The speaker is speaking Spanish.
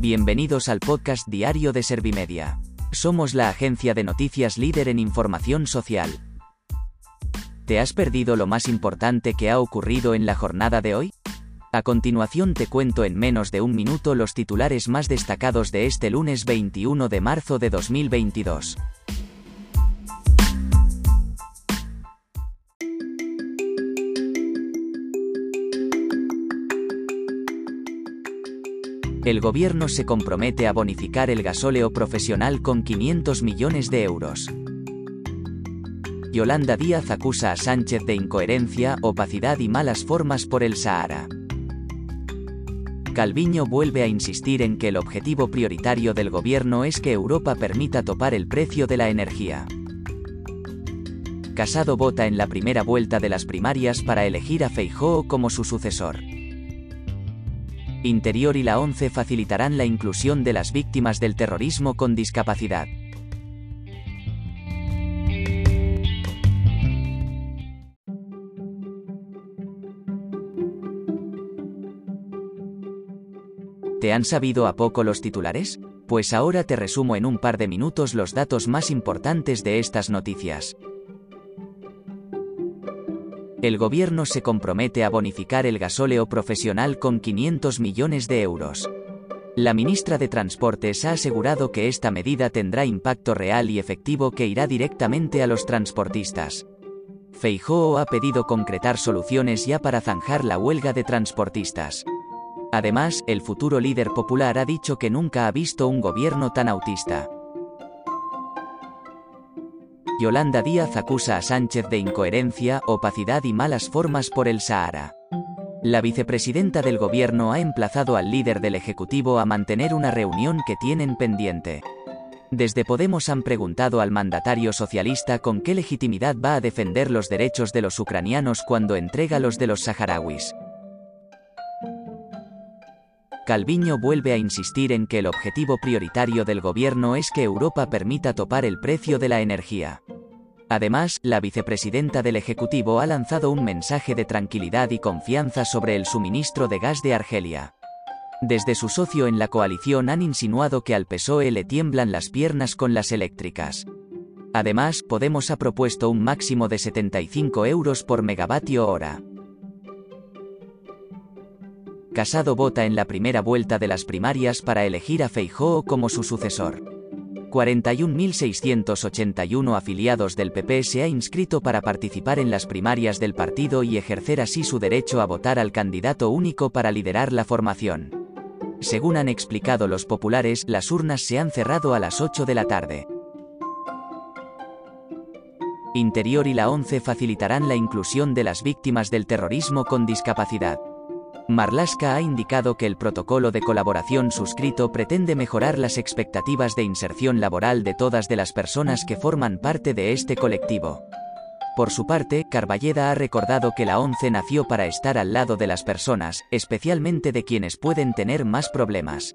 Bienvenidos al podcast diario de Servimedia. Somos la agencia de noticias líder en información social. ¿Te has perdido lo más importante que ha ocurrido en la jornada de hoy? A continuación te cuento en menos de un minuto los titulares más destacados de este lunes 21 de marzo de 2022. El gobierno se compromete a bonificar el gasóleo profesional con 500 millones de euros. Yolanda Díaz acusa a Sánchez de incoherencia, opacidad y malas formas por el Sahara. Calviño vuelve a insistir en que el objetivo prioritario del gobierno es que Europa permita topar el precio de la energía. Casado vota en la primera vuelta de las primarias para elegir a Feijóo como su sucesor. Interior y la ONCE facilitarán la inclusión de las víctimas del terrorismo con discapacidad. ¿Te han sabido a poco los titulares? Pues ahora te resumo en un par de minutos los datos más importantes de estas noticias. El gobierno se compromete a bonificar el gasóleo profesional con 500 millones de euros. La ministra de Transportes ha asegurado que esta medida tendrá impacto real y efectivo que irá directamente a los transportistas. Feijóo ha pedido concretar soluciones ya para zanjar la huelga de transportistas. Además, el futuro líder popular ha dicho que nunca ha visto un gobierno tan autista. Yolanda Díaz acusa a Sánchez de incoherencia, opacidad y malas formas por el Sahara. La vicepresidenta del gobierno ha emplazado al líder del Ejecutivo a mantener una reunión que tienen pendiente. Desde Podemos han preguntado al mandatario socialista con qué legitimidad va a defender los derechos de los ucranianos cuando entrega los de los saharauis. Calviño vuelve a insistir en que el objetivo prioritario del gobierno es que Europa permita topar el precio de la energía. Además, la vicepresidenta del Ejecutivo ha lanzado un mensaje de tranquilidad y confianza sobre el suministro de gas de Argelia. Desde su socio en la coalición han insinuado que al PSOE le tiemblan las piernas con las eléctricas. Además, Podemos ha propuesto un máximo de 75 euros por megavatio hora. Casado vota en la primera vuelta de las primarias para elegir a Feijóo como su sucesor. 41.681 afiliados del PP se ha inscrito para participar en las primarias del partido y ejercer así su derecho a votar al candidato único para liderar la formación. Según han explicado los populares, las urnas se han cerrado a las 8 de la tarde. Interior y la ONCE facilitarán la inclusión de las víctimas del terrorismo con discapacidad. Marlaska ha indicado que el protocolo de colaboración suscrito pretende mejorar las expectativas de inserción laboral de todas de las personas que forman parte de este colectivo. Por su parte, Carballeda ha recordado que la ONCE nació para estar al lado de las personas, especialmente de quienes pueden tener más problemas.